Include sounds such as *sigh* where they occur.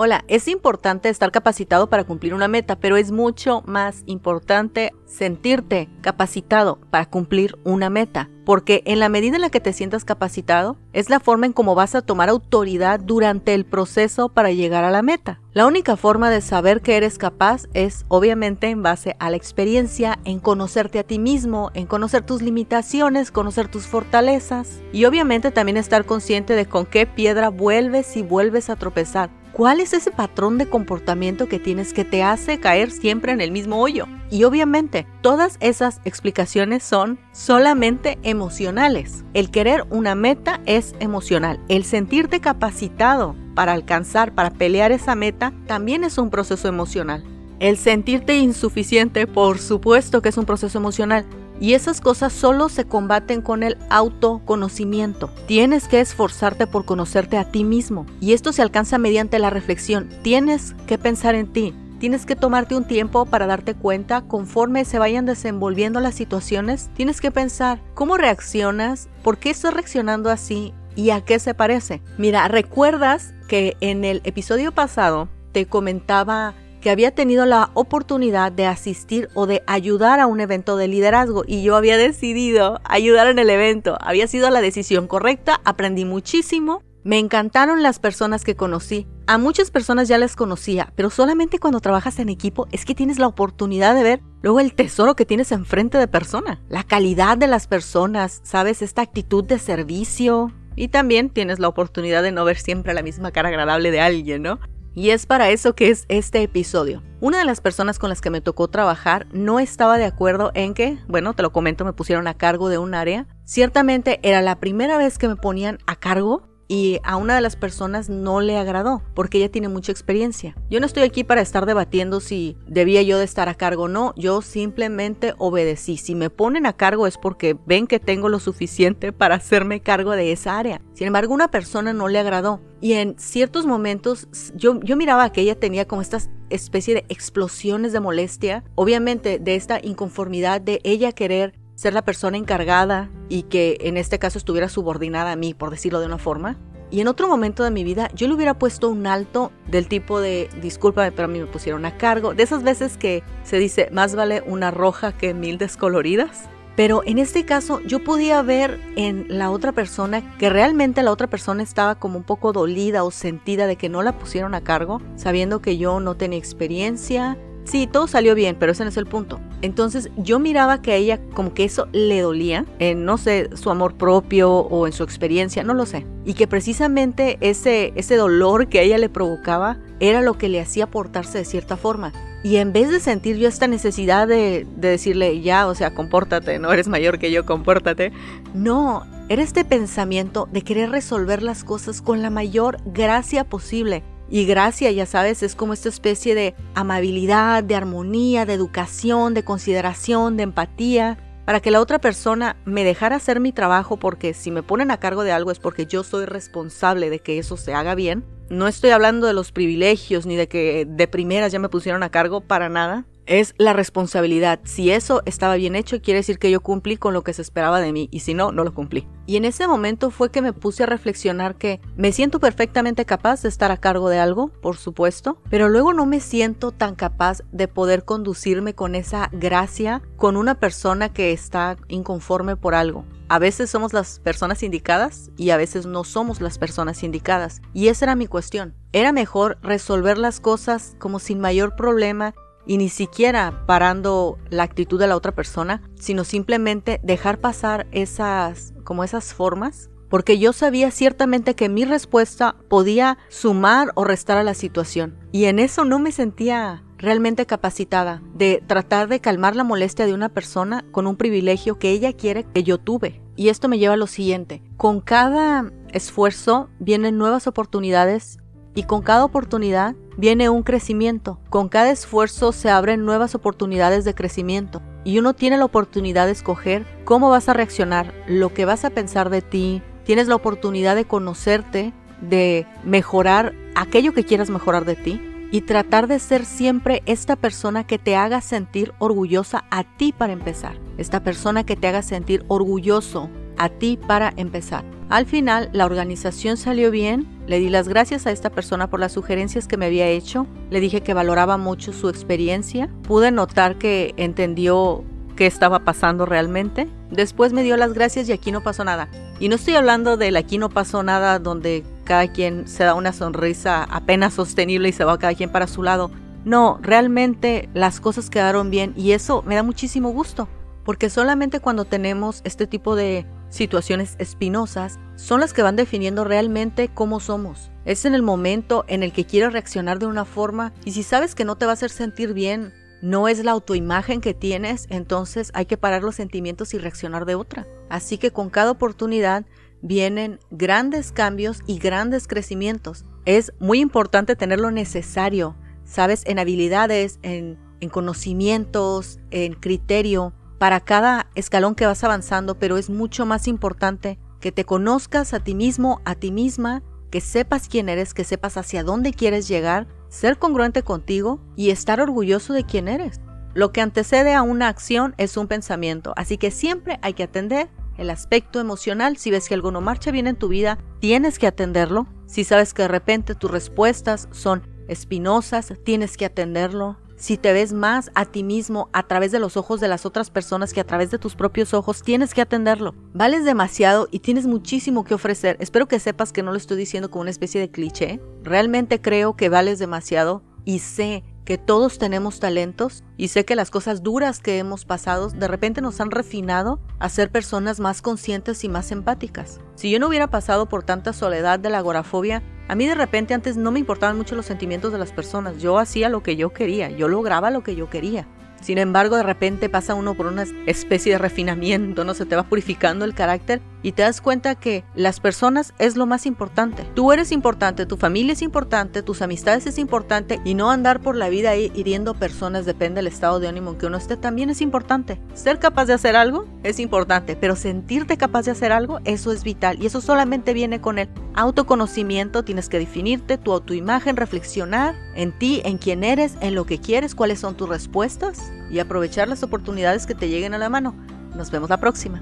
Hola, es importante estar capacitado para cumplir una meta, pero es mucho más importante sentirte capacitado para cumplir una meta, porque en la medida en la que te sientas capacitado, es la forma en cómo vas a tomar autoridad durante el proceso para llegar a la meta. La única forma de saber que eres capaz es obviamente en base a la experiencia, en conocerte a ti mismo, en conocer tus limitaciones, conocer tus fortalezas y obviamente también estar consciente de con qué piedra vuelves y vuelves a tropezar ¿Cuál es ese patrón de comportamiento que tienes que te hace caer siempre en el mismo hoyo? Y obviamente, todas esas explicaciones son solamente emocionales. El querer una meta es emocional. El sentirte capacitado para alcanzar, para pelear esa meta, también es un proceso emocional. El sentirte insuficiente, por supuesto que es un proceso emocional. Y esas cosas solo se combaten con el autoconocimiento. Tienes que esforzarte por conocerte a ti mismo. Y esto se alcanza mediante la reflexión. Tienes que pensar en ti. Tienes que tomarte un tiempo para darte cuenta conforme se vayan desenvolviendo las situaciones. Tienes que pensar cómo reaccionas, por qué estás reaccionando así y a qué se parece. Mira, recuerdas que en el episodio pasado te comentaba que había tenido la oportunidad de asistir o de ayudar a un evento de liderazgo y yo había decidido ayudar en el evento. Había sido la decisión correcta, aprendí muchísimo, me encantaron las personas que conocí. A muchas personas ya las conocía, pero solamente cuando trabajas en equipo es que tienes la oportunidad de ver luego el tesoro que tienes enfrente de persona, la calidad de las personas, sabes, esta actitud de servicio. Y también tienes la oportunidad de no ver siempre la misma cara agradable de alguien, ¿no? Y es para eso que es este episodio. Una de las personas con las que me tocó trabajar no estaba de acuerdo en que, bueno, te lo comento, me pusieron a cargo de un área. Ciertamente era la primera vez que me ponían a cargo y a una de las personas no le agradó porque ella tiene mucha experiencia. Yo no estoy aquí para estar debatiendo si debía yo de estar a cargo o no, yo simplemente obedecí. Si me ponen a cargo es porque ven que tengo lo suficiente *laughs* para hacerme cargo de esa área. Sin embargo, una persona no le agradó y en ciertos momentos yo, yo miraba que ella tenía como estas especie de explosiones de molestia, obviamente de esta inconformidad de ella querer ser la persona encargada y que en este caso estuviera subordinada a mí, por decirlo de una forma. Y en otro momento de mi vida yo le hubiera puesto un alto del tipo de, discúlpame, pero a mí me pusieron a cargo. De esas veces que se dice, más vale una roja que mil descoloridas. Pero en este caso yo podía ver en la otra persona que realmente la otra persona estaba como un poco dolida o sentida de que no la pusieron a cargo, sabiendo que yo no tenía experiencia, Sí, todo salió bien, pero ese no es el punto. Entonces yo miraba que a ella como que eso le dolía, en no sé, su amor propio o en su experiencia, no lo sé. Y que precisamente ese, ese dolor que a ella le provocaba era lo que le hacía portarse de cierta forma. Y en vez de sentir yo esta necesidad de, de decirle, ya, o sea, compórtate, no eres mayor que yo, compórtate, no, era este pensamiento de querer resolver las cosas con la mayor gracia posible y gracia, ya sabes, es como esta especie de amabilidad, de armonía, de educación, de consideración, de empatía, para que la otra persona me dejara hacer mi trabajo porque si me ponen a cargo de algo es porque yo soy responsable de que eso se haga bien. No estoy hablando de los privilegios ni de que de primeras ya me pusieron a cargo para nada es la responsabilidad. Si eso estaba bien hecho, quiere decir que yo cumplí con lo que se esperaba de mí y si no, no lo cumplí. Y en ese momento fue que me puse a reflexionar que me siento perfectamente capaz de estar a cargo de algo, por supuesto, pero luego no me siento tan capaz de poder conducirme con esa gracia con una persona que está inconforme por algo. A veces somos las personas indicadas y a veces no somos las personas indicadas. Y esa era mi cuestión. Era mejor resolver las cosas como sin mayor problema y ni siquiera parando la actitud de la otra persona, sino simplemente dejar pasar esas como esas formas, porque yo sabía ciertamente que mi respuesta podía sumar o restar a la situación y en eso no me sentía realmente capacitada de tratar de calmar la molestia de una persona con un privilegio que ella quiere que yo tuve. Y esto me lleva a lo siguiente, con cada esfuerzo vienen nuevas oportunidades y con cada oportunidad viene un crecimiento. Con cada esfuerzo se abren nuevas oportunidades de crecimiento y uno tiene la oportunidad de escoger cómo vas a reaccionar, lo que vas a pensar de ti. Tienes la oportunidad de conocerte, de mejorar aquello que quieras mejorar de ti y tratar de ser siempre esta persona que te haga sentir orgullosa a ti para empezar. Esta persona que te haga sentir orgulloso a ti para empezar. Al final, la organización salió bien, le di las gracias a esta persona por las sugerencias que me había hecho, le dije que valoraba mucho su experiencia, pude notar que entendió qué estaba pasando realmente. Después me dio las gracias y aquí no pasó nada. Y no estoy hablando del aquí no pasó nada donde cada quien se da una sonrisa apenas sostenible y se va cada quien para su lado. No, realmente las cosas quedaron bien y eso me da muchísimo gusto, porque solamente cuando tenemos este tipo de situaciones espinosas son las que van definiendo realmente cómo somos. Es en el momento en el que quieres reaccionar de una forma y si sabes que no te va a hacer sentir bien, no es la autoimagen que tienes, entonces hay que parar los sentimientos y reaccionar de otra. Así que con cada oportunidad vienen grandes cambios y grandes crecimientos. Es muy importante tener lo necesario, sabes, en habilidades, en, en conocimientos, en criterio, para cada escalón que vas avanzando, pero es mucho más importante que te conozcas a ti mismo, a ti misma, que sepas quién eres, que sepas hacia dónde quieres llegar ser congruente contigo y estar orgulloso de quién eres. Lo que antecede a una acción es un pensamiento, así que siempre hay que atender el aspecto emocional. Si ves que algo no marcha bien en tu vida, tienes que atenderlo. Si sabes que de repente tus respuestas son espinosas, tienes que atenderlo si te ves más a ti mismo a través de los ojos de las otras personas que a través de tus propios ojos, tienes que atenderlo. Vales demasiado y tienes muchísimo que ofrecer. Espero que sepas que no lo estoy diciendo como una especie de cliché. Realmente creo que vales demasiado y sé que todos tenemos talentos y sé que las cosas duras que hemos pasado de repente nos han refinado a ser personas más conscientes y más empáticas. Si yo no hubiera pasado por tanta soledad de la agorafobia, a mí de repente antes no me importaban mucho los sentimientos de las personas, yo hacía lo que yo quería, yo lograba lo que yo quería. Sin embargo, de repente pasa uno por una especie de refinamiento, no se te va purificando el carácter y te das cuenta que las personas es lo más importante. Tú eres importante, tu familia es importante, tus amistades es importante y no andar por la vida hiriendo personas depende del estado de ánimo en que uno esté también es importante. Ser capaz de hacer algo es importante, pero sentirte capaz de hacer algo, eso es vital y eso solamente viene con el autoconocimiento, tienes que definirte tu autoimagen, reflexionar en ti, en quién eres, en lo que quieres, cuáles son tus respuestas y aprovechar las oportunidades que te lleguen a la mano. Nos vemos la próxima.